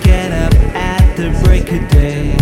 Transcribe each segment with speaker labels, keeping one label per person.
Speaker 1: get up at the break of day.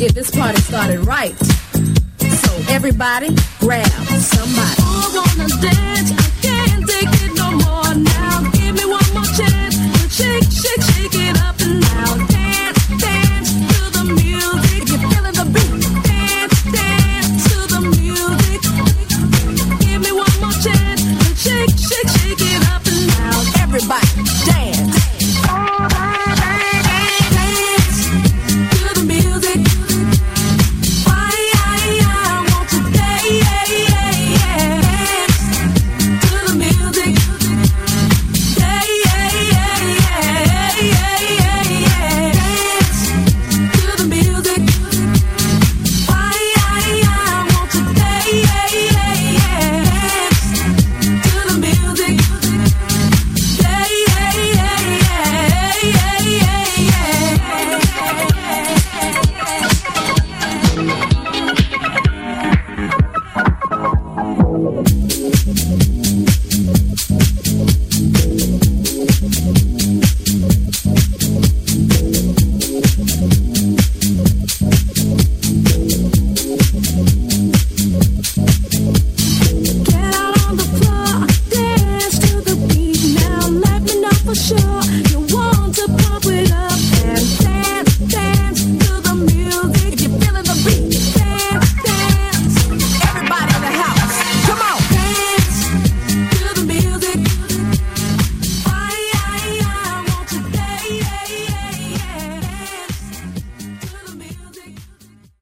Speaker 1: Get this party started right. So everybody, grab somebody.